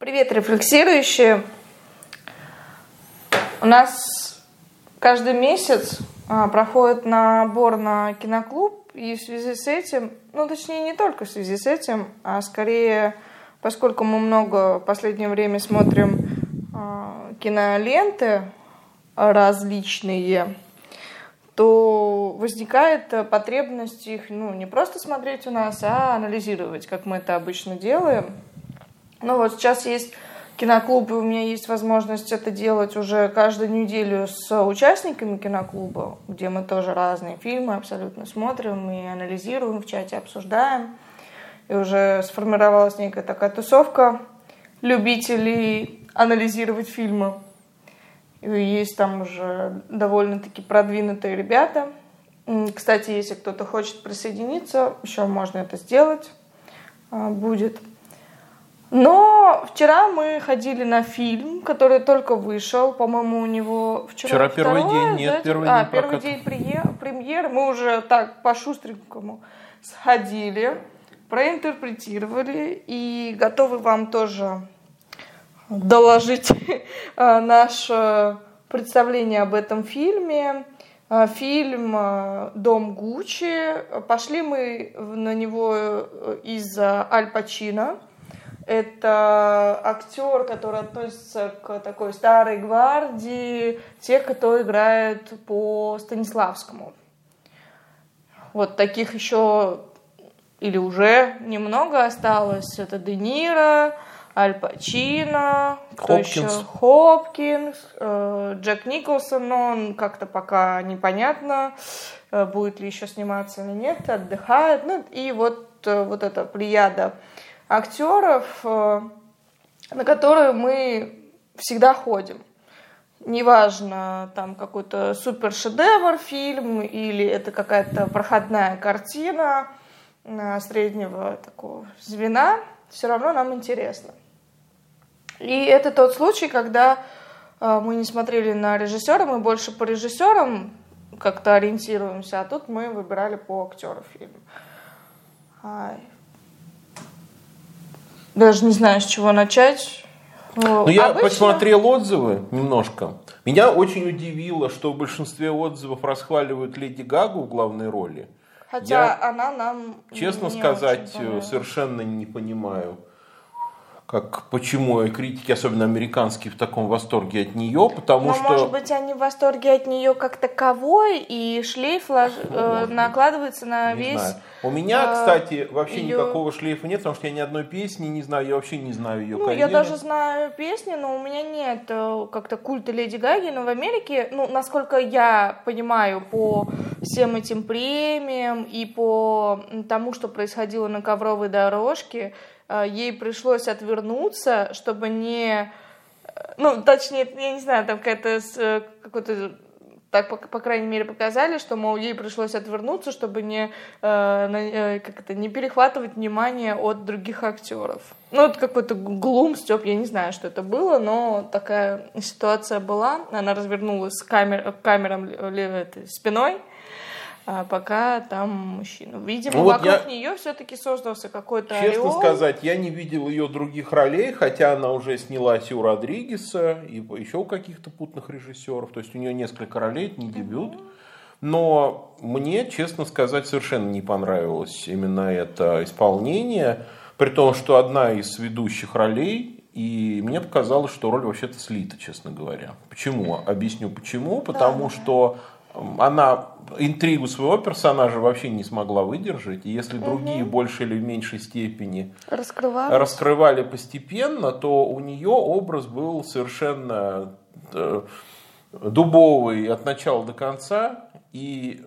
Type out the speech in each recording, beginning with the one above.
Привет, рефлексирующие. У нас каждый месяц а, проходит набор на киноклуб, и в связи с этим, ну точнее не только в связи с этим, а скорее, поскольку мы много в последнее время смотрим а, киноленты различные, то возникает потребность их ну, не просто смотреть у нас, а анализировать, как мы это обычно делаем. Ну вот сейчас есть киноклуб, и у меня есть возможность это делать уже каждую неделю с участниками киноклуба, где мы тоже разные фильмы абсолютно смотрим и анализируем, в чате обсуждаем. И уже сформировалась некая такая тусовка любителей анализировать фильмы. И есть там уже довольно-таки продвинутые ребята. Кстати, если кто-то хочет присоединиться, еще можно это сделать. А, будет. Но вчера мы ходили на фильм, который только вышел. По-моему, у него вчера, вчера первый день, нет, да? первый а, день первый день премьеры. Мы уже так по-шустренькому сходили, проинтерпретировали и готовы вам тоже доложить а, наше представление об этом фильме. А, фильм а, «Дом Гуччи». Пошли мы на него э, из-за Аль Пачино. Это актер, который относится к такой старой гвардии, тех, кто играет по Станиславскому. Вот таких еще или уже немного осталось. Это Де Ниро, Аль Пачино, кто Хопкинс. еще? Хопкинс, э, Джек Николсон, но он как-то пока непонятно, э, будет ли еще сниматься или нет, отдыхает. Ну и вот, э, вот эта плеяда актеров, на которые мы всегда ходим. Неважно, там какой-то супер шедевр фильм или это какая-то проходная картина среднего такого звена, все равно нам интересно. И это тот случай, когда э, мы не смотрели на режиссера, мы больше по режиссерам как-то ориентируемся, а тут мы выбирали по актеру фильм. Даже не знаю, с чего начать. Ну, я Обычно... посмотрел отзывы немножко. Меня очень удивило, что в большинстве отзывов расхваливают Леди Гагу в главной роли. Хотя я, она нам. Честно сказать, совершенно не понимаю как почему критики, особенно американские, в таком восторге от нее, потому Но, что... может быть, они в восторге от нее как таковой, и шлейф лож... э, накладывается на не весь... Знаю. У меня, э, кстати, вообще ее... никакого шлейфа нет, потому что я ни одной песни не знаю, я вообще не знаю ее ну, карьеры. Я даже знаю песни, но у меня нет э, как-то культа Леди Гаги, но в Америке, ну, насколько я понимаю, по всем этим премиям и по тому, что происходило на ковровой дорожке, ей пришлось отвернуться, чтобы не... Э, ну, точнее, я не знаю, там какая-то э, какой-то так, по, по крайней мере, показали, что, мол, ей пришлось отвернуться, чтобы не, э, как это, не перехватывать внимание от других актеров. Ну, это какой-то глум, Степ, я не знаю, что это было, но такая ситуация была. Она развернулась к камер, камерам спиной, а пока там мужчина. Видимо, ну, вот вокруг я... нее все-таки создался какой-то Честно ореол. сказать, я не видел ее других ролей, хотя она уже снялась и у Родригеса, и еще у каких-то путных режиссеров. То есть у нее несколько ролей, это не дебют. Но мне, честно сказать, совершенно не понравилось именно это исполнение. При том, что одна из ведущих ролей, и мне показалось, что роль вообще-то слита, честно говоря. Почему? Объясню почему. Потому да. что она интригу своего персонажа вообще не смогла выдержать. И если угу. другие в большей или в меньшей степени раскрывали постепенно, то у нее образ был совершенно э, дубовый от начала до конца. И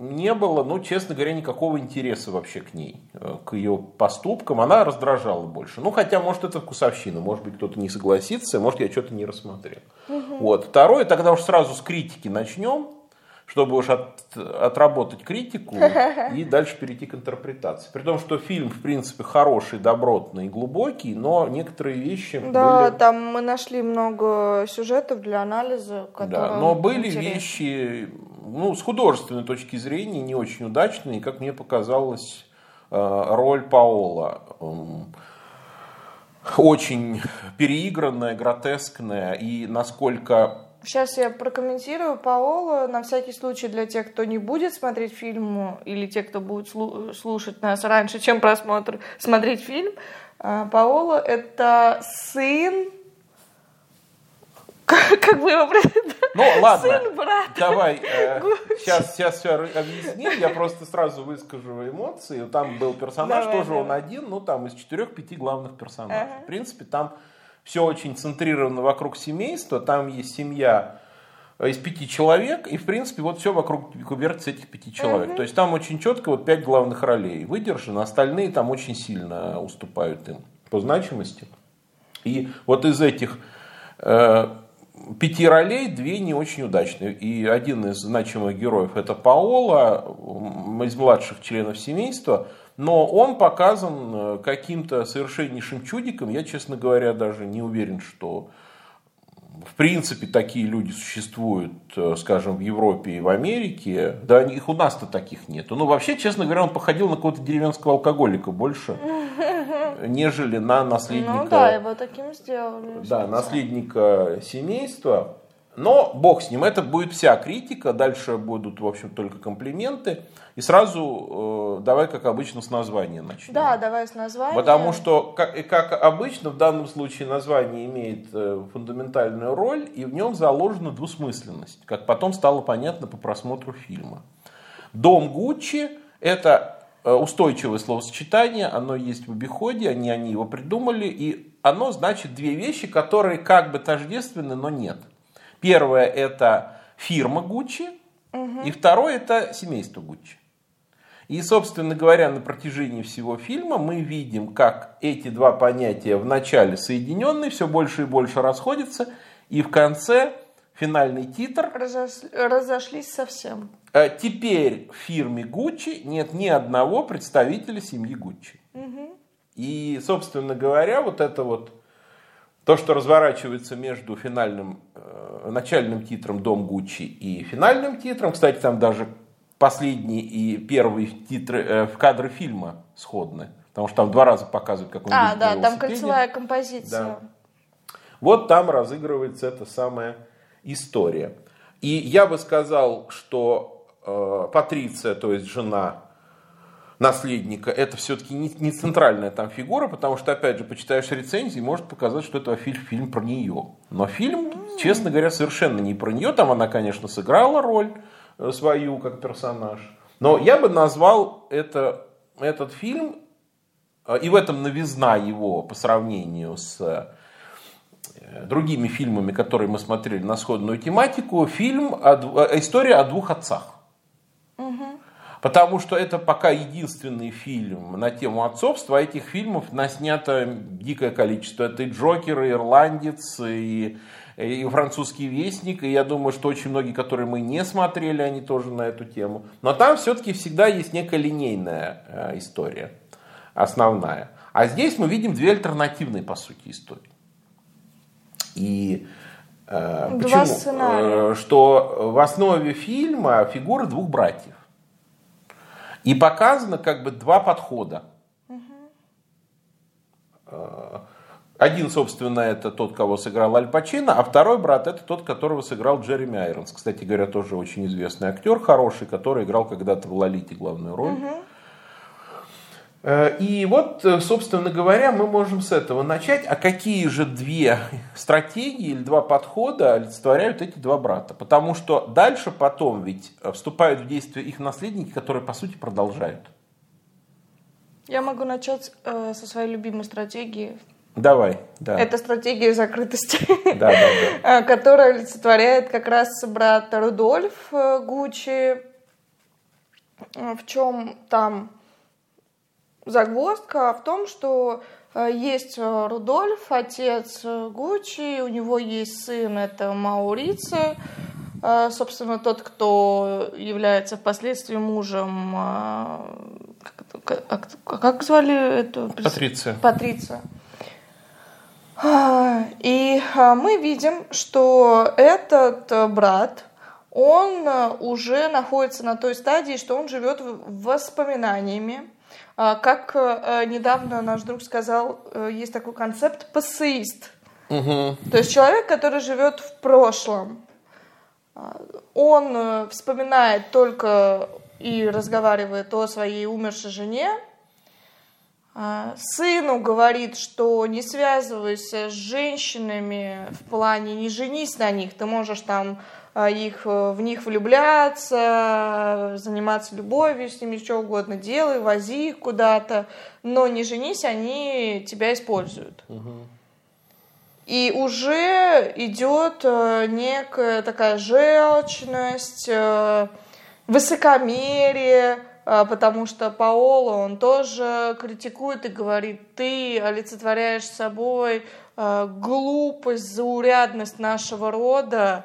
не было, ну, честно говоря, никакого интереса вообще к ней, э, к ее поступкам. Она раздражала больше. Ну, хотя, может, это вкусовщина. Может быть, кто-то не согласится, может, я что-то не рассмотрел. Угу. Вот. Второе, тогда уж сразу с критики начнем чтобы уж от, отработать критику и дальше перейти к интерпретации. При том, что фильм, в принципе, хороший, добротный и глубокий, но некоторые вещи Да, были... там мы нашли много сюжетов для анализа, которые Да, но были интересны. вещи, ну, с художественной точки зрения, не очень удачные, как мне показалось, э, роль Паола. очень переигранная, гротескная и насколько Сейчас я прокомментирую Паоло на всякий случай для тех, кто не будет смотреть фильм или тех, кто будет слушать нас раньше, чем просмотр, смотреть фильм. А, Паоло – это сын как бы его Ну ладно, сын брата. давай, э, сейчас, сейчас все объясним, я просто сразу выскажу эмоции. Там был персонаж, давай, тоже давай. он один, ну там из четырех-пяти главных персонажей. Ага. В принципе, там все очень центрировано вокруг семейства, там есть семья из пяти человек, и в принципе вот все вокруг вертится этих пяти человек. Угу. То есть там очень четко вот пять главных ролей выдержаны, остальные там очень сильно уступают им по значимости. И вот из этих э, пяти ролей две не очень удачные. И один из значимых героев это Паола, из младших членов семейства, но он показан э, каким-то совершеннейшим чудиком. Я, честно говоря, даже не уверен, что в принципе такие люди существуют, э, скажем, в Европе и в Америке. Да, их у нас-то таких нет. Ну, вообще, честно говоря, он походил на какого-то деревенского алкоголика больше, нежели на наследника. Ну да, его таким сделали. Да, наследника семейства. Но бог с ним, это будет вся критика, дальше будут, в общем, только комплименты. И сразу э, давай, как обычно, с названия начнем. Да, давай с названия. Потому что, как, и как обычно, в данном случае название имеет э, фундаментальную роль, и в нем заложена двусмысленность, как потом стало понятно по просмотру фильма. Дом Гуччи – это э, устойчивое словосочетание, оно есть в обиходе, они, они его придумали, и оно значит две вещи, которые как бы тождественны, но нет. Первое – это фирма Гуччи, угу. и второе – это семейство Гуччи. И, собственно говоря, на протяжении всего фильма мы видим, как эти два понятия в начале соединенные, все больше и больше расходятся, и в конце финальный титр... Разош... Разошлись совсем. Э, теперь в фирме Гуччи нет ни одного представителя семьи Гуччи. Угу. И, собственно говоря, вот это вот то, что разворачивается между финальным, э, начальным титром «Дом Гуччи» и финальным титром, кстати, там даже последний и первый титры, э, в кадры фильма сходны. Потому что там два раза показывают, как он А, да, там кольцевая композиция. Да. Вот там разыгрывается эта самая история. И я бы сказал, что э, Патриция, то есть жена наследника, это все-таки не, не центральная там фигура, потому что, опять же, почитаешь рецензии, может показать, что это фильм, фильм про нее. Но фильм, честно говоря, совершенно не про нее. Там она, конечно, сыграла роль, свою как персонаж. Но я бы назвал это, этот фильм, э, и в этом новизна его по сравнению с э, другими фильмами, которые мы смотрели на сходную тематику, фильм о, э, «История о двух отцах». Потому что это пока единственный фильм на тему отцовства, а этих фильмов наснято дикое количество. Это и Джокер, и Ирландец, и и французский вестник, и я думаю, что очень многие, которые мы не смотрели, они тоже на эту тему. Но там все-таки всегда есть некая линейная э, история, основная. А здесь мы видим две альтернативные, по сути, истории. И э, Два почему? Сценария. Э, что в основе фильма фигуры двух братьев. И показано как бы два подхода. Угу. Один, собственно, это тот, кого сыграл Аль Пачино, а второй брат это тот, которого сыграл Джереми Айронс. Кстати говоря, тоже очень известный актер, хороший, который играл когда-то в Лолите главную роль. Угу. И вот, собственно говоря, мы можем с этого начать. А какие же две стратегии или два подхода олицетворяют эти два брата? Потому что дальше потом ведь вступают в действие их наследники, которые, по сути, продолжают. Я могу начать э, со своей любимой стратегии Давай, да. Это стратегия закрытости, да, да, да. которая олицетворяет как раз брат Рудольф э, Гуччи. В чем там загвоздка? В том, что э, есть Рудольф, отец Гуччи, у него есть сын, это Маурица, э, собственно, тот, кто является впоследствии мужем, как, как звали эту? Патриция. Патриция. И а, мы видим, что этот э, брат, он э, уже находится на той стадии, что он живет воспоминаниями. А, как э, недавно наш друг сказал, э, есть такой концепт пассеист. Угу. То есть человек, который живет в прошлом. А, он э, вспоминает только и разговаривает о своей умершей жене. А, сыну говорит, что не связывайся с женщинами в плане не женись на них, ты можешь там их, э, в них влюбляться, заниматься любовью с ними, что угодно делай, вози их куда-то, но не женись, они тебя используют. И уже идет э, некая такая желчность, э, высокомерие, потому что Паоло, он тоже критикует и говорит, ты олицетворяешь собой глупость, заурядность нашего рода, а,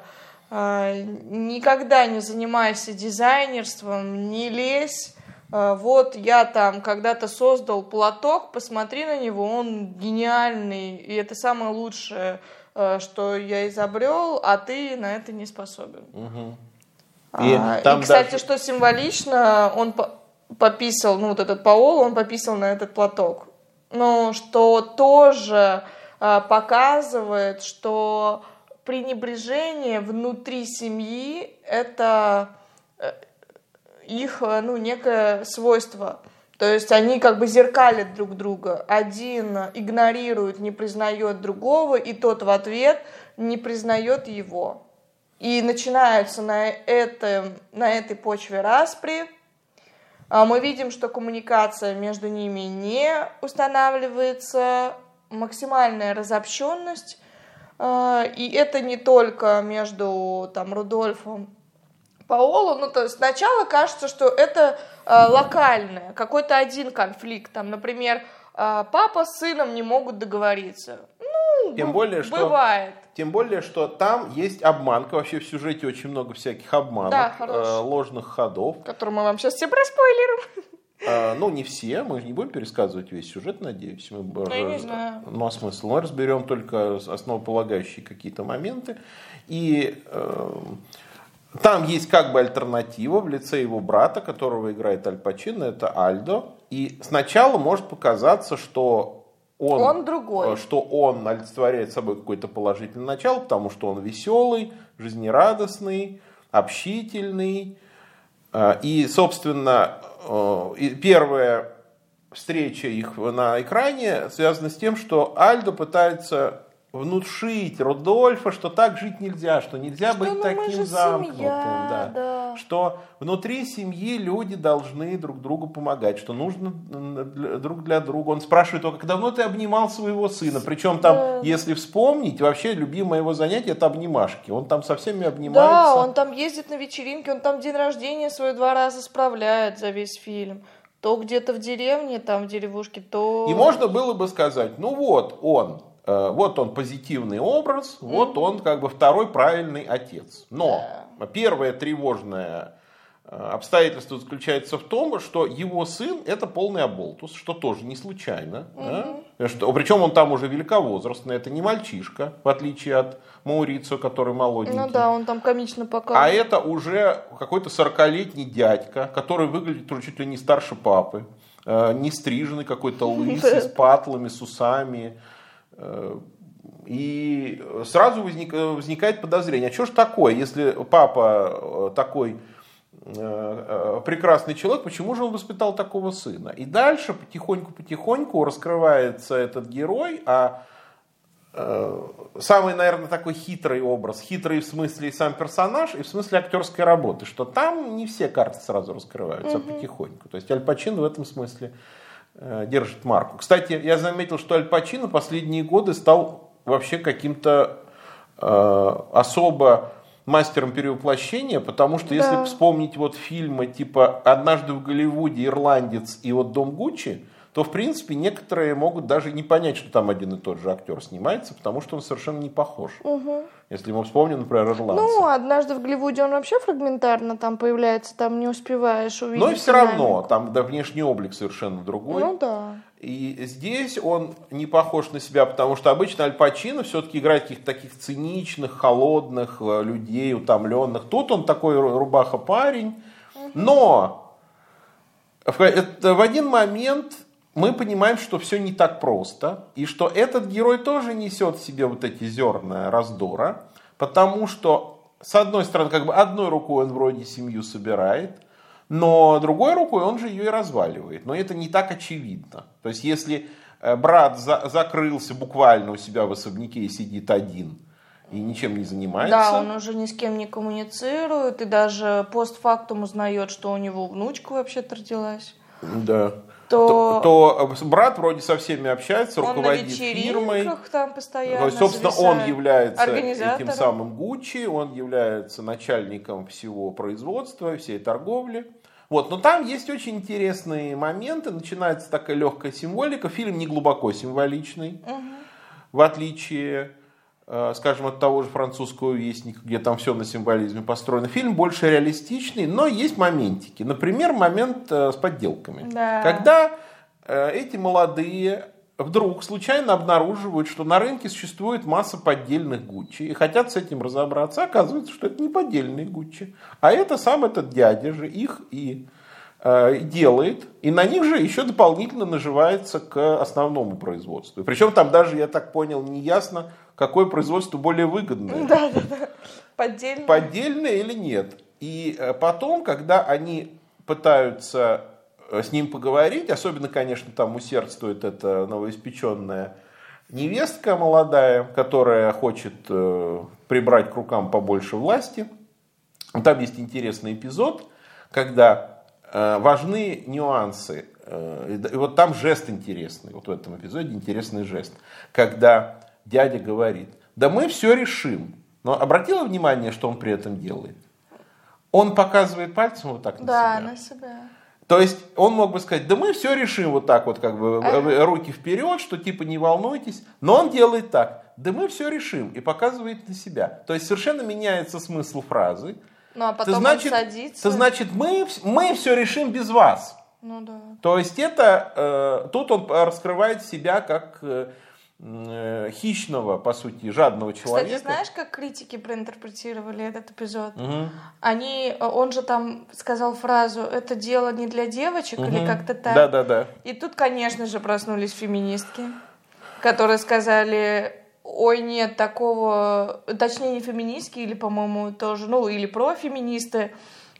никогда не занимайся дизайнерством, не лезь. А, вот я там когда-то создал платок, посмотри на него, он гениальный, и это самое лучшее, а, что я изобрел, а ты на это не способен. Угу. И, а, и кстати, даже... что символично, он пописал, ну вот этот Паол, он пописал на этот платок. Ну, что тоже показывает, что пренебрежение внутри семьи – это э, их э, ну, некое свойство. То есть они как бы зеркалят друг друга. Один игнорирует, не признает другого, и тот в ответ не признает его. И начинаются на, этом, на этой почве распри. А мы видим, что коммуникация между ними не устанавливается, максимальная разобщенность, и это не только между там, Рудольфом Паоло, ну, то есть сначала кажется, что это э, локальное, какой-то один конфликт, там, например, э, папа с сыном не могут договориться. Ну, тем более, что, бывает. Тем более, что там есть обманка, вообще в сюжете очень много всяких обманок, да, э, ложных ходов. Которые мы вам сейчас все проспойлерим. А, ну, не все, мы же не будем пересказывать весь сюжет, надеюсь. Мы, ну, я не знаю. Ну, а смысл? Мы разберем только основополагающие какие-то моменты. И э, там есть как бы альтернатива в лице его брата, которого играет Аль Пачино, это Альдо. И сначала может показаться, что он, он другой. Э, что он олицетворяет собой какое-то положительное начало, потому что он веселый, жизнерадостный, общительный. Э, и, собственно, Э, первая встреча их на экране связана с тем, что Альдо пытается внушить Рудольфа, что так жить нельзя, что нельзя что, быть ну, таким замкнутым. Семья, да. Да. Что внутри семьи люди должны друг другу помогать, что нужно друг для друга. Он спрашивает его, как давно ты обнимал своего сына? Причем там, да. если вспомнить, вообще любимое его занятие это обнимашки. Он там со всеми обнимается. Да, он там ездит на вечеринки, он там день рождения свой два раза справляет за весь фильм то где-то в деревне, там в деревушке, то... И можно было бы сказать, ну вот он, вот он позитивный образ, mm-hmm. вот он как бы второй правильный отец. Но yeah. первое тревожное э, обстоятельство заключается в том, что его сын это полный оболтус, что тоже не случайно. Mm-hmm. Да? Что, причем он там уже великовозрастный, это не мальчишка, в отличие от Маурицио, который молоденький. Ну да, он там комично показывает. А это уже какой-то 40-летний дядька, который выглядит чуть ли не старше папы, э, не стриженный какой-то лысый, с патлами, с усами. Э, и сразу возник, возникает подозрение, а что ж такое, если папа э, такой э, прекрасный человек, почему же он воспитал такого сына? И дальше потихоньку-потихоньку раскрывается этот герой, а самый, наверное, такой хитрый образ, хитрый в смысле и сам персонаж, и в смысле актерской работы, что там не все карты сразу раскрываются, угу. а потихоньку. То есть Аль Пачин в этом смысле Э, держит марку. Кстати, я заметил, что Аль Пачино последние годы стал вообще каким-то э, особо мастером перевоплощения, потому что да. если вспомнить вот фильмы типа «Однажды в Голливуде», «Ирландец» и вот «Дом Гуччи», то, в принципе, некоторые могут даже не понять, что там один и тот же актер снимается, потому что он совершенно не похож. Угу. Если мы вспомним, например, «Ирландца». Ну, однажды в Голливуде он вообще фрагментарно там появляется, там не успеваешь увидеть. Но и все равно, там да, внешний облик совершенно другой. Ну да. И здесь он не похож на себя, потому что обычно Аль Пачино все-таки играет каких-то таких циничных, холодных э, людей, утомленных. Тут он такой рубаха парень, угу. но в, это, в один момент мы понимаем, что все не так просто, и что этот герой тоже несет в себе вот эти зерна раздора, потому что, с одной стороны, как бы одной рукой он вроде семью собирает, но другой рукой он же ее и разваливает. Но это не так очевидно. То есть, если э, брат за, закрылся буквально у себя в особняке и сидит один, и ничем не занимается. Да, он уже ни с кем не коммуницирует, и даже постфактум узнает, что у него внучка вообще-то родилась. Да то, то, то брат вроде со всеми общается, он руководит фирмой. там постоянно. То есть, собственно, он является этим самым Гуччи, он является начальником всего производства, всей торговли. Вот, но там есть очень интересные моменты, начинается такая легкая символика. Фильм не глубоко символичный, угу. в отличие Э, скажем, от того же французского вестника, где там все на символизме построено. Фильм больше реалистичный, но есть моментики. Например, момент э, с подделками. Да. Когда э, эти молодые вдруг случайно обнаруживают, что на рынке существует масса поддельных Гуччи и хотят с этим разобраться. Оказывается, что это не поддельные Гуччи, а это сам этот дядя же их и делает, и на них же еще дополнительно наживается к основному производству. Причем там даже, я так понял, не ясно, какое производство более выгодное. Да, да, да. Поддельное. Поддельное или нет. И э, потом, когда они пытаются э, с ним поговорить, особенно, конечно, там усердствует эта новоиспеченная невестка молодая, которая хочет э, прибрать к рукам побольше власти. Там есть интересный эпизод, когда важны нюансы. И вот там жест интересный, вот в этом эпизоде интересный жест. Когда дядя говорит, да мы все решим. Но обратила внимание, что он при этом делает? Он показывает пальцем вот так на да, себя. на себя. То есть он мог бы сказать, да мы все решим вот так вот, как бы ага. руки вперед, что типа не волнуйтесь. Но он делает так, да мы все решим и показывает на себя. То есть совершенно меняется смысл фразы. Ну а потом значит, он садится. То значит мы, мы все решим без вас. Ну да. То есть это, э, тут он раскрывает себя как... Э, Э, хищного, по сути, жадного человека. Кстати, знаешь, как критики проинтерпретировали этот эпизод? Угу. Они, он же там сказал фразу «это дело не для девочек» угу. или как-то так. Да, да, да. И тут, конечно же, проснулись феминистки, которые сказали ой, нет, такого, точнее, не феминистки, или, по-моему, тоже, ну, или профеминисты,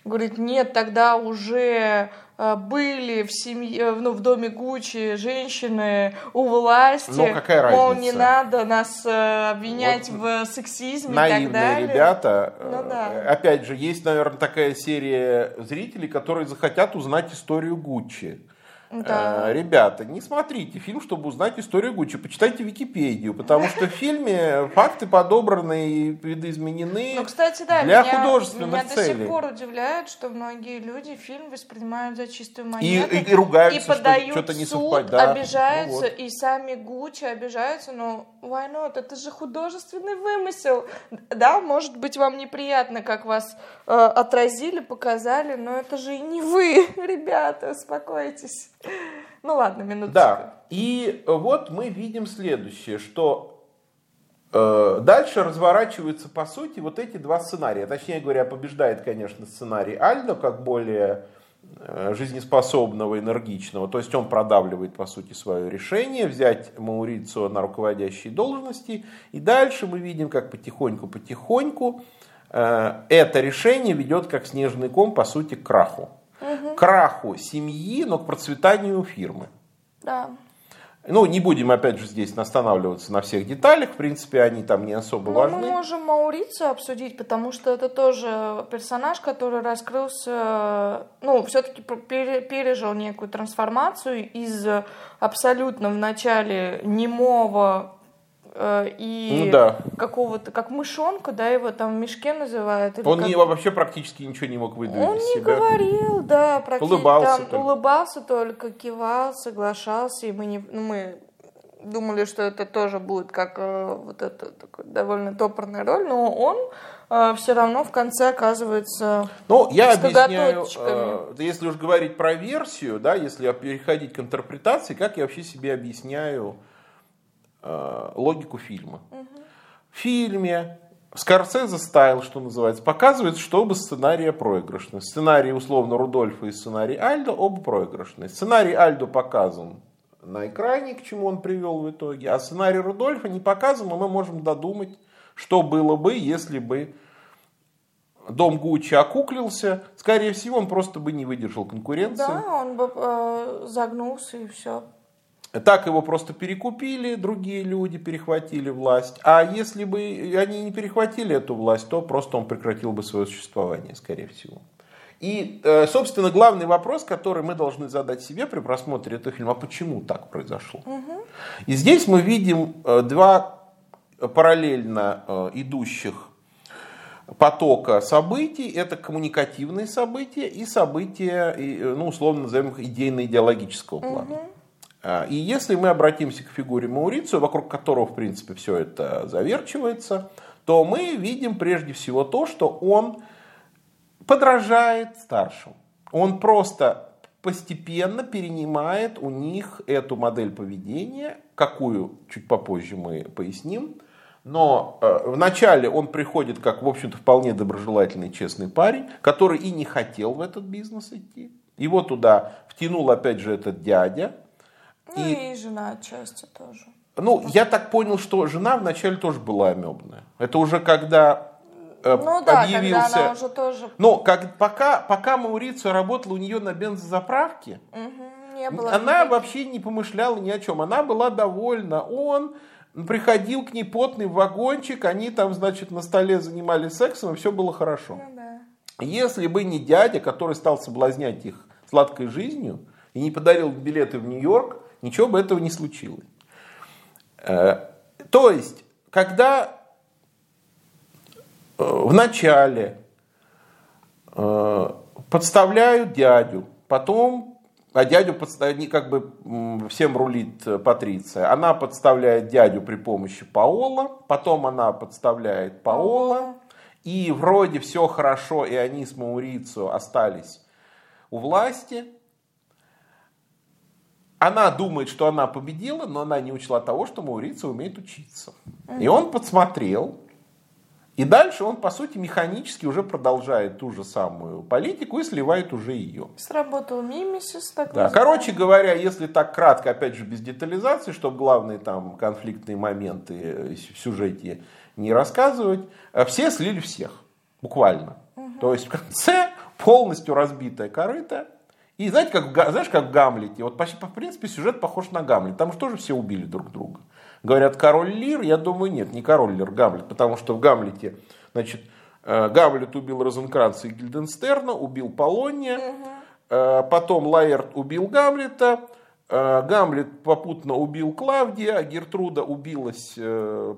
говорит, нет, тогда уже Э, были в семье, э, ну, в доме Гуччи женщины у власти. Ну, какая разница? Мол, не надо нас э, обвинять вот в сексизме и так далее. ребята. Ну, да. Опять же, есть, наверное, такая серия зрителей, которые захотят узнать историю Гуччи. Да. Э, ребята, не смотрите фильм, чтобы узнать историю Гуччи. Почитайте Википедию, потому что в фильме факты подобраны и видоизменены ну, кстати, да, для меня, художественных меня целей. Меня до сих пор удивляет, что многие люди фильм воспринимают за чистую монету. И, и, и ругаются, и подают что-то не совпадает. Да. обижаются, ну, вот. и сами Гуччи обижаются. Но why not? Это же художественный вымысел. Да, может быть, вам неприятно, как вас э, отразили, показали, но это же и не вы, ребята, успокойтесь. Ну ладно, минуточку. Да, и вот мы видим следующее, что э, дальше разворачиваются, по сути, вот эти два сценария. Точнее говоря, побеждает, конечно, сценарий Альдо, как более э, жизнеспособного, энергичного. То есть он продавливает, по сути, свое решение взять Маурицио на руководящие должности. И дальше мы видим, как потихоньку-потихоньку э, это решение ведет как снежный ком, по сути, к краху. Краху семьи, но к процветанию фирмы. Да. Ну, не будем, опять же, здесь останавливаться на всех деталях. В принципе, они там не особо Но важны. Мы можем Маурица обсудить, потому что это тоже персонаж, который раскрылся, ну, все-таки пережил некую трансформацию из абсолютно в начале немого Э, и ну, да. какого-то, как мышонка, да, его там в мешке называют. Он как... не, вообще практически ничего не мог выдавить Он из не говорил, да, практически. Улыбался там, только. Улыбался только, кивал, соглашался, и мы, не, ну, мы думали, что это тоже будет как э, вот эта такая довольно топорная роль, но он э, все равно в конце оказывается Ну, я объясняю, э, если уж говорить про версию, да, если переходить к интерпретации, как я вообще себе объясняю логику фильма. В фильме Скорсезе стайл, что называется, показывает, что оба сценария проигрышны. Сценарий условно Рудольфа и сценарий Альдо оба проигрышны. Сценарий Альдо показан на экране, к чему он привел в итоге, а сценарий Рудольфа не показан, но мы можем додумать, что было бы, если бы дом Гуччи окуклился, скорее всего, он просто бы не выдержал конкуренции. Да, он бы э, загнулся и все. Так его просто перекупили, другие люди перехватили власть. А если бы они не перехватили эту власть, то просто он прекратил бы свое существование, скорее всего. И, э, собственно, главный вопрос, который мы должны задать себе при просмотре этого фильма, а почему так произошло? Угу. И здесь мы видим э, два параллельно э, идущих потока событий. Это коммуникативные события и события, ну, условно назовем их идейно-идеологического плана. Угу. И если мы обратимся к фигуре Маурицио, вокруг которого, в принципе, все это заверчивается, то мы видим прежде всего то, что он подражает старшим. Он просто постепенно перенимает у них эту модель поведения, какую чуть попозже мы поясним. Но э, вначале он приходит как, в общем-то, вполне доброжелательный, честный парень, который и не хотел в этот бизнес идти. Его туда втянул, опять же, этот дядя. Ну и, и жена отчасти тоже. Ну, я так понял, что жена вначале тоже была амебная. Это уже когда Э, ну, да, объявился. Когда она уже тоже... Но как, пока, пока Маурицио работала у нее на бензозаправке, угу, не было она никаких... вообще не помышляла ни о чем. Она была довольна. Он приходил к ней потный вагончик, они там, значит, на столе занимались сексом, и все было хорошо. Ну, да. Если бы не дядя, который стал соблазнять их сладкой жизнью и не подарил билеты в Нью-Йорк, ничего бы этого не случилось. Э, то есть, когда в начале э, подставляют дядю, потом, а дядю подставляют, как бы всем рулит Патриция, она подставляет дядю при помощи Паола, потом она подставляет Паола, и вроде все хорошо, и они с Маурицу остались у власти. Она думает, что она победила, но она не учла того, что Маурицу умеет учиться. И он подсмотрел, и дальше он, по сути, механически уже продолжает ту же самую политику и сливает уже ее. Сработал мимисис. Так да. Короче говоря, если так кратко, опять же, без детализации, чтобы главные там конфликтные моменты в сюжете не рассказывать, э, все слили всех. Буквально. Угу. То есть в конце полностью разбитая корыта. И знаете, как, знаешь, как в Гамлете, вот почти, в принципе, сюжет похож на Гамлет. Там же тоже все убили друг друга. Говорят, король Лир, я думаю, нет, не король Лир, Гамлет, потому что в Гамлете, значит, э, Гамлет убил Розенкранца и Гильденстерна, убил Полония, угу. потом Лаэрт убил Гамлета, э, Гамлет попутно убил Клавдия, а Гертруда убилась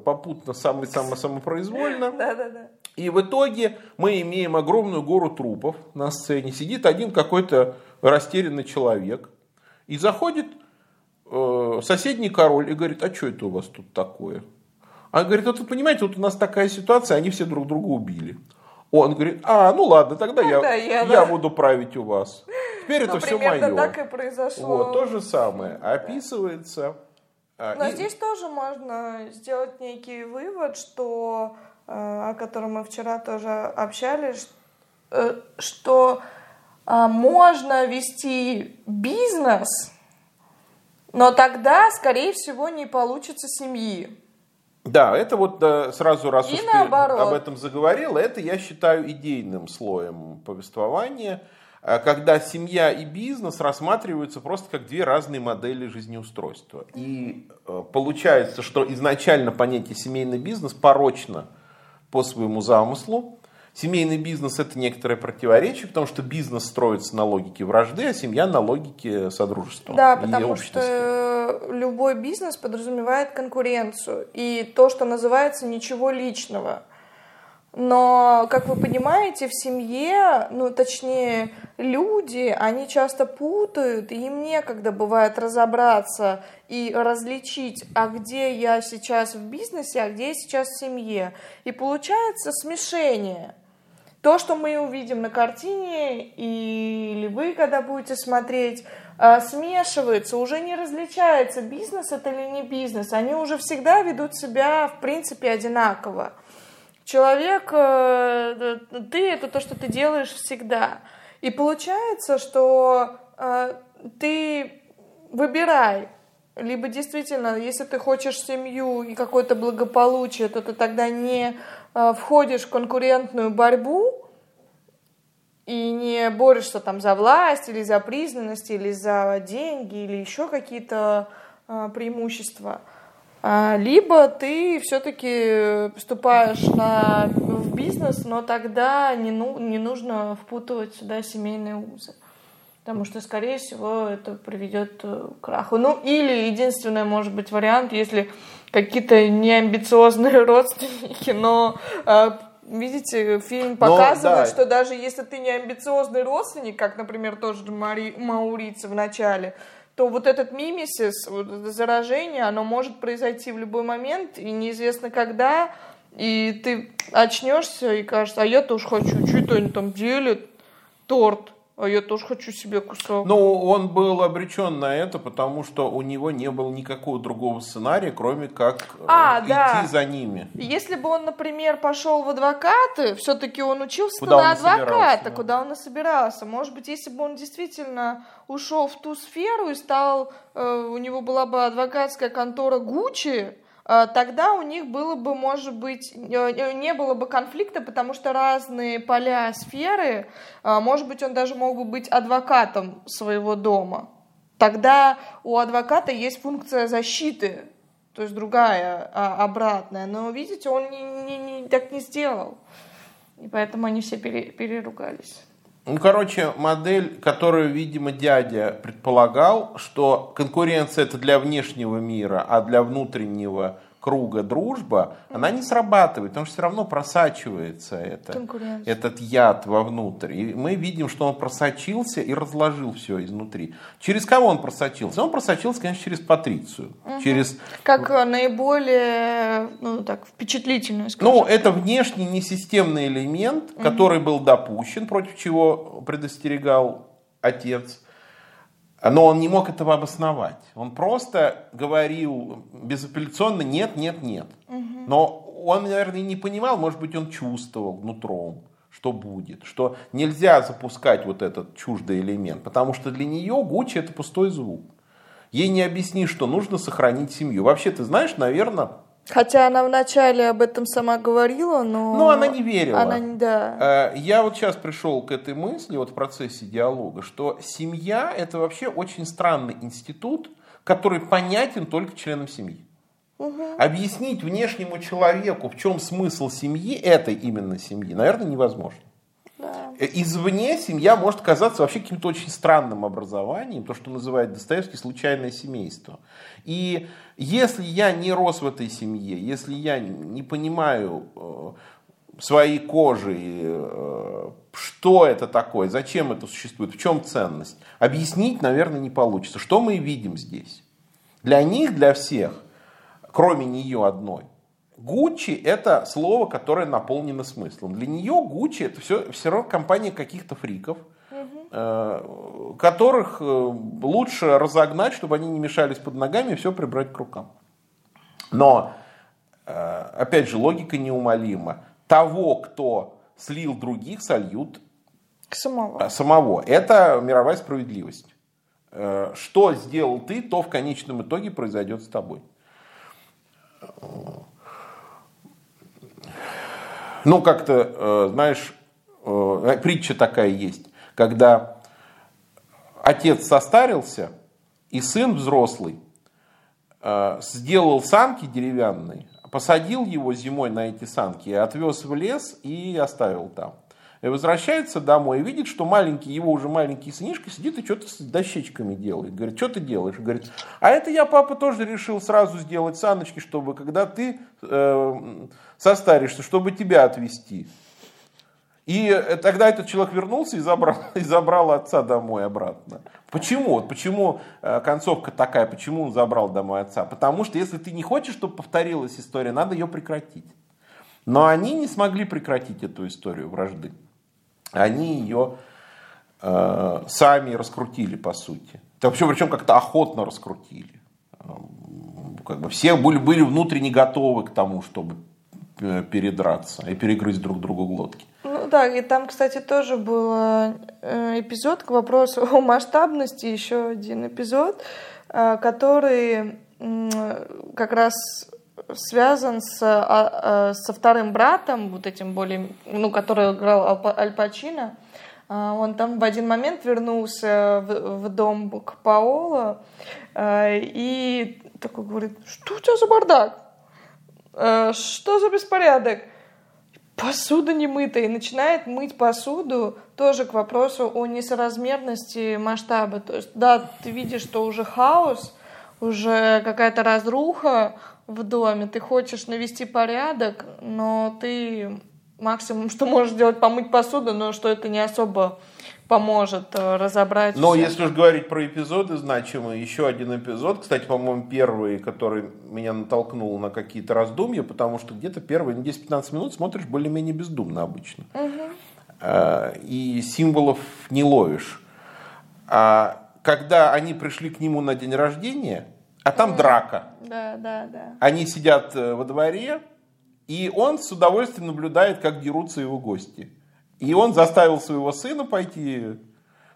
попутно само, само, самопроизвольно. Да, да, да. И в итоге мы имеем огромную гору трупов на сцене. Сидит один какой-то растерянный человек и заходит Э, соседний король и говорит, а что это у вас тут такое? А говорит, вот вы понимаете, вот у нас такая ситуация, они все друг друга убили. Он говорит, а, ну ладно, тогда я, да, я, я да. буду править у вас. Теперь ну, это все мое. так и произошло. Вот, то же самое. Описывается. А, Но и... здесь тоже можно сделать некий вывод, что, э, о котором мы вчера тоже общались, э, что можно вести бизнес но тогда, скорее всего, не получится семьи. Да, это вот да, сразу, раз И уж наоборот. ты об этом заговорил, это я считаю идейным слоем повествования, а, когда семья и бизнес рассматриваются просто как две разные модели жизнеустройства. И э, получается, что изначально понятие семейный бизнес порочно по своему замыслу, Семейный бизнес это некоторое противоречие, потому что бизнес строится на логике вражды, а семья на логике содружества. Да, потому что любой бизнес подразумевает конкуренцию и то, что называется ничего личного. Но, как вы понимаете, в семье, ну, точнее, люди, они часто путают, и им некогда бывает разобраться и различить, а где я сейчас в бизнесе, а где я сейчас в семье. И получается смешение – то, что мы увидим на картине, или вы, когда будете смотреть, а, смешивается, уже не различается, бизнес это или не бизнес. Они уже всегда ведут себя, в принципе, одинаково. человек, э, ты это то, что ты делаешь всегда. И получается, что э, ты выбирай, либо действительно, если ты хочешь семью и какое-то благополучие, то ты тогда не э, входишь в конкурентную борьбу и не борешься там за власть или за признанность или за деньги или еще какие-то э, преимущества. А, либо ты все-таки поступаешь на, в бизнес, но тогда не, ну, не нужно впутывать сюда семейные узы потому что, скорее всего, это приведет э, к краху. Ну, или единственный, может быть, вариант, если какие-то неамбициозные родственники, но э, видите, фильм показывает, но, да. что даже если ты не амбициозный родственник, как, например, тоже Мари, Маурица в начале, то вот этот мимисис, вот это заражение, оно может произойти в любой момент, и неизвестно когда, и ты очнешься и кажется, а я тоже хочу, что это они там делят, торт, а я тоже хочу себе кусок. Ну, он был обречен на это, потому что у него не было никакого другого сценария, кроме как э, а, идти да. за ними. Если бы он, например, пошел в адвокаты, все-таки он учился куда на адвоката, да. куда он и собирался. Может быть, если бы он действительно ушел в ту сферу и стал, э, у него была бы адвокатская контора Гуччи, тогда у них было бы, может быть, не было бы конфликта, потому что разные поля, сферы, э, может быть, он даже мог бы быть адвокатом своего дома. Тогда у адвоката есть функция защиты, то есть другая, а, обратная. Но, видите, он не, не, не, так не сделал. И поэтому они все пере, переругались. Ну, короче, модель, которую, видимо, дядя предполагал, что конкуренция это для внешнего мира, а для внутреннего круга дружба, она не срабатывает, потому что все равно просачивается это, этот яд вовнутрь. И мы видим, что он просочился и разложил все изнутри. Через кого он просочился? Он просочился, конечно, через Патрицию. Угу. Через... Как наиболее ну, так, впечатлительную, Ну, это внешний несистемный элемент, угу. который был допущен, против чего предостерегал отец но он не мог этого обосновать. Он просто говорил безапелляционно нет, нет, нет. Угу. Но он, наверное, не понимал, может быть, он чувствовал нутром, что будет, что нельзя запускать вот этот чуждый элемент, потому что для нее Гуччи это пустой звук. Ей не объяснишь, что нужно сохранить семью. Вообще, ты знаешь, наверное, Хотя она вначале об этом сама говорила, но... Ну, она не верила. Она, да. Э, я вот сейчас пришел к этой мысли, вот в процессе диалога, что семья – это вообще очень странный институт, который понятен только членам семьи. Угу. Объяснить внешнему человеку, в чем смысл семьи, этой именно семьи, наверное, невозможно. Э, извне семья может казаться вообще каким-то очень странным образованием, то, что называет Достоевский случайное семейство. И если я не рос в этой семье, если я не понимаю э, своей кожей, э, что это такое, зачем это существует, в чем ценность, объяснить, наверное, не получится. Что мы видим здесь? Для них, для всех, кроме нее одной – Гуччи это слово, которое наполнено смыслом. Для нее Гуччи это все, все равно компания каких-то фриков, угу. которых э, лучше разогнать, чтобы они не мешались под ногами и все прибрать к рукам. Но, э, опять же, логика неумолима. Того, кто слил других, сольют самого. самого. Это мировая справедливость. Что сделал ты, то в конечном итоге произойдет с тобой. Ну, как-то, э, знаешь, э, притча такая есть, когда отец состарился, и сын взрослый э, сделал санки деревянные, посадил его зимой на эти санки, отвез в лес и оставил там. И возвращается домой и видит, что маленький, его уже маленький сынишка сидит и что-то с дощечками делает. Говорит, что ты делаешь? Говорит, а это я, папа, тоже решил сразу сделать саночки, чтобы когда ты э, состаришься, чтобы тебя отвезти. И тогда этот человек вернулся и забрал, и забрал отца домой обратно. Почему? Почему э, концовка такая? Почему он забрал домой отца? Потому что если ты не хочешь, чтобы повторилась история, надо ее прекратить. Но они не смогли прекратить эту историю вражды они ее э, сами раскрутили, по сути. Вообще, причем как-то охотно раскрутили. Как бы все были, были внутренне готовы к тому, чтобы э, передраться и перегрызть друг другу глотки. Ну да, и там, кстати, тоже был э, эпизод к вопросу о масштабности, еще один эпизод, э, который как раз связан с, а, со вторым братом, вот этим более, ну, который играл Аль Пачино. Он там в один момент вернулся в, в дом к Паоло и такой говорит, что у тебя за бардак? Что за беспорядок? посуда не мытая, и начинает мыть посуду тоже к вопросу о несоразмерности масштаба. То есть, да, ты видишь, что уже хаос, уже какая-то разруха в доме, ты хочешь навести порядок, но ты максимум, что можешь сделать, помыть посуду, но что это не особо поможет э, разобрать. Но все. если уж говорить про эпизоды значимые, еще один эпизод, кстати, по-моему, первый, который меня натолкнул на какие-то раздумья, потому что где-то первые 10-15 минут смотришь более-менее бездумно обычно. Угу. И символов не ловишь. А когда они пришли к нему на день рождения, а там угу. драка. Да, да, да. Они сидят э, во дворе, и он с удовольствием наблюдает, как дерутся его гости. И он заставил своего сына пойти.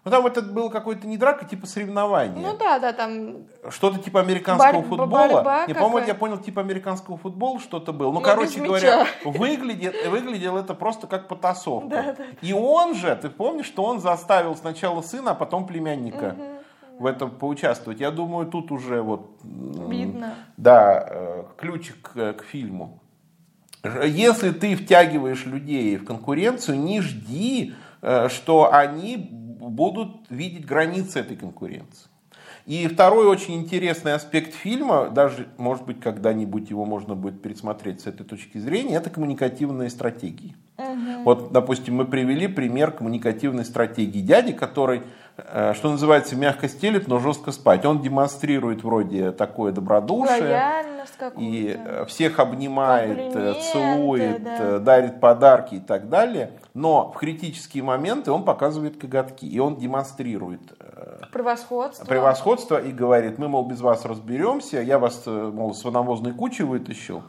Ну там это было какое-то не драка, типа соревнование. Ну да, да, там. Что-то типа американского Борь, футбола. Не, по-моему, я понял, типа американского футбола что-то было. Ну, Но короче говоря, выглядел, выглядел это просто как потасовка. Да, да. И он же, ты помнишь, что он заставил сначала сына, а потом племянника. Угу в этом поучаствовать. Я думаю, тут уже вот... Видно. Да, э, ключик к, фильму. Если ты втягиваешь людей в конкуренцию, не жди, э, что они будут видеть границы этой конкуренции. И второй очень интересный аспект фильма, даже, может быть, когда-нибудь его можно будет пересмотреть с этой точки зрения, это коммуникативные стратегии. Угу. Вот, допустим, мы привели пример коммуникативной стратегии дяди, который что называется, мягко стелит, но жестко спать. Он демонстрирует вроде такое добродушие. И э, всех обнимает, э, целует, да. дарит подарки и так далее. Но в критические моменты он показывает коготки. И он демонстрирует превосходство. превосходство и говорит, мы, мол, без вас разберемся, я вас, мол, с навозной кучи вытащил.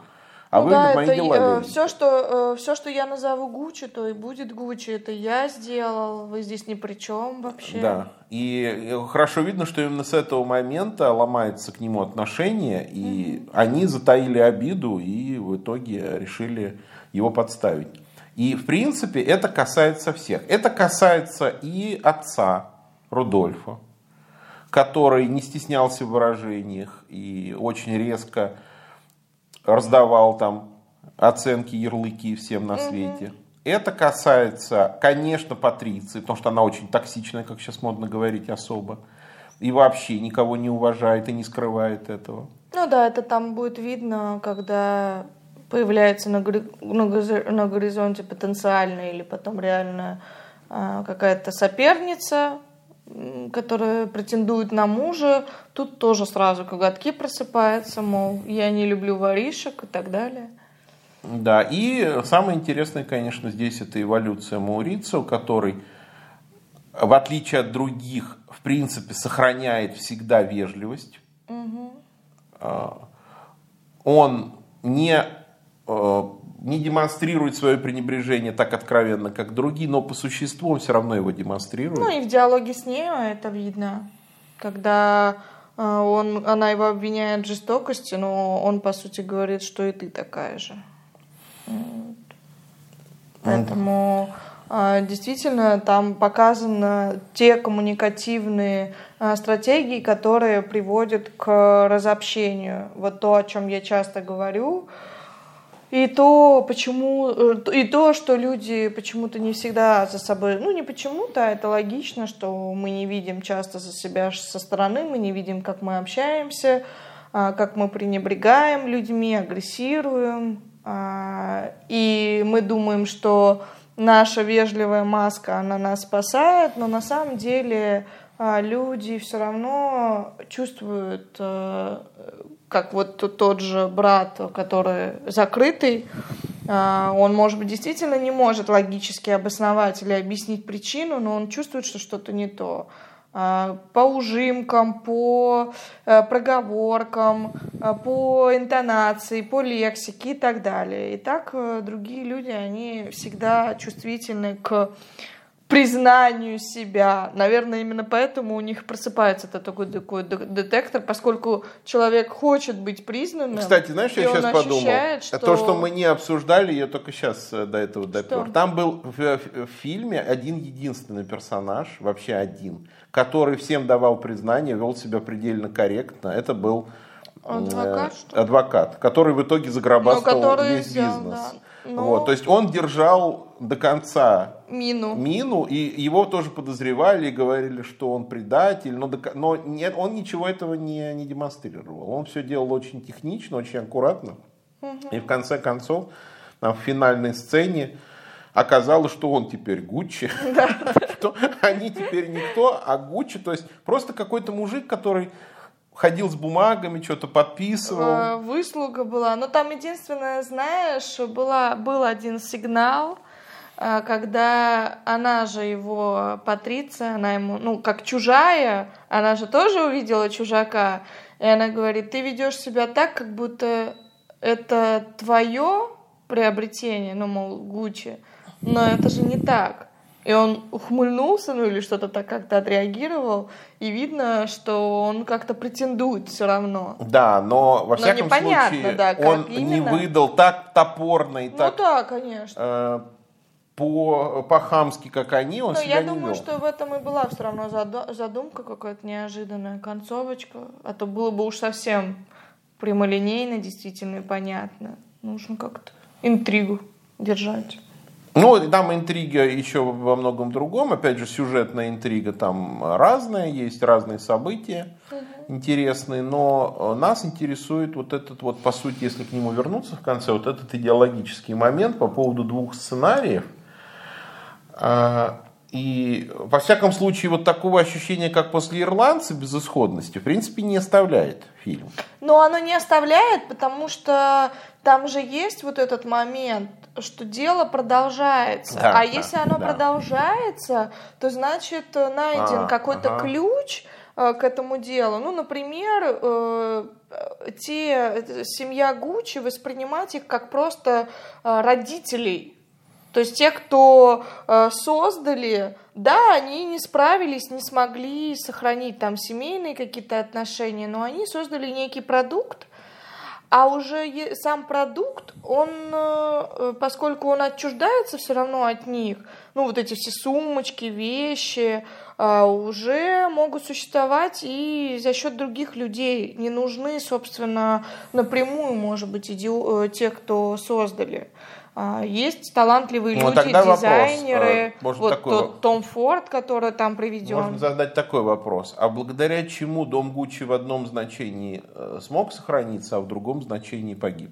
А ну, вы да, мои это дела все что, э, все, что я назову Гуччи, то и будет Гуччи. Это я сделал, вы здесь ни при чем вообще. Да, и хорошо видно, что именно с этого момента ломается к нему отношение, и mm-hmm. они затаили обиду и в итоге решили его подставить. И, в принципе, это касается всех. Это касается и отца Рудольфа, который не стеснялся в выражениях и очень резко раздавал там оценки, ярлыки всем на свете. Угу. Это касается, конечно, Патриции, потому что она очень токсичная, как сейчас модно говорить, особо. И вообще никого не уважает и не скрывает этого. Ну да, это там будет видно, когда появляется на, на горизонте потенциальная или потом реально а, какая-то соперница, которая претендует на мужа, тут тоже сразу коготки просыпаются, мол, я не люблю воришек и так далее. Да, и самое интересное, конечно, здесь это эволюция Маурицио, который, в отличие от других, в принципе, сохраняет всегда вежливость. Угу. Он не а, не демонстрирует свое пренебрежение так откровенно, как другие, но по существу он все равно его демонстрирует. Ну и в диалоге с ней это видно, когда э, он, она его обвиняет в жестокости, но он, по сути, говорит, что и ты такая же. Поэтому э, действительно там показаны те коммуникативные э, стратегии, которые приводят к разобщению. Вот то, о чем я часто говорю, и то, почему, э, и то, что люди почему-то не всегда за собой, ну не почему-то, а это логично, что мы не видим часто за себя со стороны, мы не видим, как мы общаемся, а, как мы пренебрегаем людьми, агрессируем, а, и мы думаем, что наша вежливая маска, она нас спасает, но на самом деле люди все равно чувствуют э, как вот тот же брат, который закрытый, а, он, может быть, действительно не может логически обосновать или объяснить причину, но он чувствует, что что-то не то. а, по ужимкам, по э, проговоркам, а, по интонации, по лексике и так далее. И так э, другие люди, они всегда чувствительны к признанию себя. Наверное, именно поэтому у них просыпается это такой, такой детектор, поскольку человек хочет быть признанным. Кстати, знаешь, я сейчас подумал, что... то, что мы не обсуждали, я только сейчас э, до этого допер. Там был в, в фильме один единственный персонаж, вообще один, который всем давал признание, вел себя предельно корректно. Это был адвокат, э, адвокат который в итоге ну, весь взял, бизнес. Да. Ну, вот, то есть он держал до конца мину. мину, и его тоже подозревали и говорили, что он предатель, но, но нет, он ничего этого не, не демонстрировал. Он все делал очень технично, очень аккуратно. Угу. И в конце концов, там, в финальной сцене оказалось, что он теперь Гуччи, что они теперь никто, а Гуччи, то есть просто какой-то мужик, который ходил с бумагами, что-то подписывал. Э, выслуга была. Но там единственное, знаешь, была, был один сигнал, э, когда она же его, Патриция, она ему, ну, как чужая, она же тоже увидела чужака, и она говорит, ты ведешь себя так, как будто это твое приобретение, ну, мол, Гуччи, но это же не так. И он ухмыльнулся, ну или что-то так как-то отреагировал, и видно, что он как-то претендует все равно. Да, но во всяком но случае да, он именно. не выдал так топорно и ну, так... Ну да, конечно. Э, по, по-хамски, как они, он Но себя я не думаю, вел. что в этом и была все равно задумка какая-то неожиданная, концовочка. А то было бы уж совсем прямолинейно, действительно, и понятно. Нужно как-то интригу держать. Ну, там интрига еще во многом другом. Опять же, сюжетная интрига там разная, есть разные события угу. интересные, но э, нас интересует вот этот вот, по сути, если к нему вернуться в конце, вот этот идеологический момент по поводу двух сценариев. А, и, во всяком случае, вот такого ощущения, как после «Ирландца», безысходности, в принципе, не оставляет фильм. Но оно не оставляет, потому что там же есть вот этот момент, что дело продолжается. Да, а да, если оно да. продолжается, то значит э, найден а, какой-то ага. ключ э, к этому делу. Ну, например, э, те семья Гуччи воспринимать их как просто родителей. То есть те, кто создали, да, они не справились, не смогли сохранить там семейные какие-то отношения, но они создали некий продукт, а уже сам продукт, он, э, поскольку он отчуждается все равно от них, ну вот эти все сумочки, вещи, уже могут существовать и за счет других людей. Не нужны, собственно, напрямую, может быть, иди... Э, те, кто создали. А, есть талантливые ну, люди, дизайнеры. Вопрос. Вот такой... тот Том Форд, который там приведен. Можно задать такой вопрос. А благодаря чему дом Гуччи в одном значении э, смог сохраниться, а в другом значении погиб?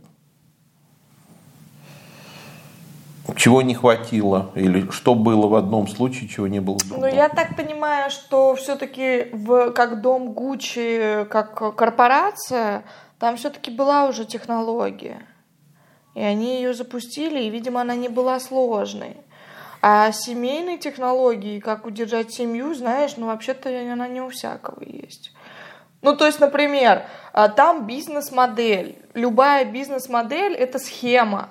Чего не хватило? Или что было в одном случае, чего не было в другом? Ну, я так понимаю, что все-таки в, как дом Гуччи, как корпорация, там все-таки была уже технология. И они ее запустили, и, видимо, она не была сложной. А семейные технологии, как удержать семью, знаешь, ну вообще-то она не у всякого есть. Ну, то есть, например, а, там бизнес-модель. Любая бизнес-модель – это схема,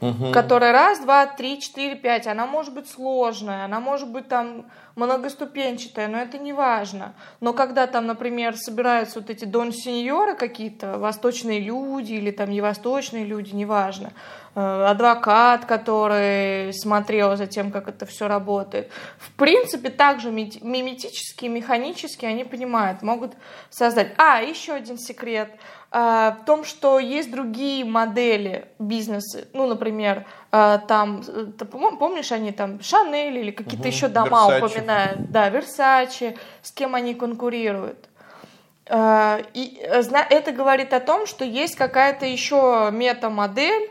угу. которая раз, два, три, четыре, пять. Она может быть сложная, она может быть там многоступенчатая, но это не важно. Но когда там, например, собираются вот эти дон-сеньоры какие-то, восточные люди или там невосточные люди, неважно, э, адвокат, который смотрел за тем, как это все работает. В принципе, также миметически, механически они понимают, могут создать. А, еще один секрет – в том, что есть другие модели бизнеса. Ну, например, а, там, ты, помнишь, они там Шанель или какие-то угу, еще дома Versace. упоминают. Да, Версачи, с кем они конкурируют. А, и это говорит о том, что есть какая-то еще метамодель,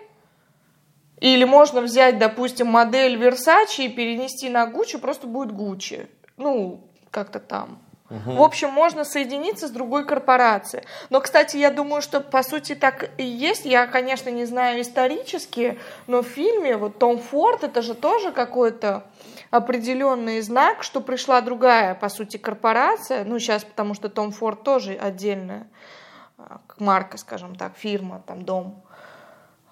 или можно взять, допустим, модель Versace и перенести на Gucci, просто будет Gucci. Ну, как-то там. Угу. В общем, можно соединиться с другой корпорацией. Но, кстати, я думаю, что по сути так и есть. Я, конечно, не знаю исторически, но в фильме вот Том Форд это же тоже какой-то определенный знак, что пришла другая, по сути, корпорация, ну, сейчас, потому что Том Форд тоже отдельная а, марка, скажем так, фирма, там, дом.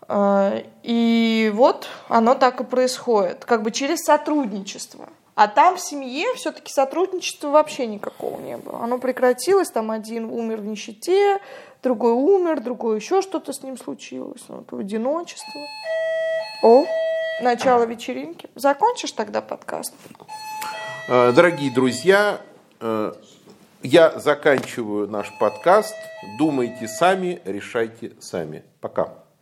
А, и вот оно так и происходит, как бы через сотрудничество. А там в семье все-таки сотрудничества вообще никакого не было. Оно прекратилось, там один умер в нищете, другой умер, другой еще что-то с ним случилось. Вот, в одиночество. О, начало вечеринки. Закончишь тогда подкаст? Э, дорогие друзья, э, я заканчиваю наш подкаст. Думайте сами, решайте сами. Пока.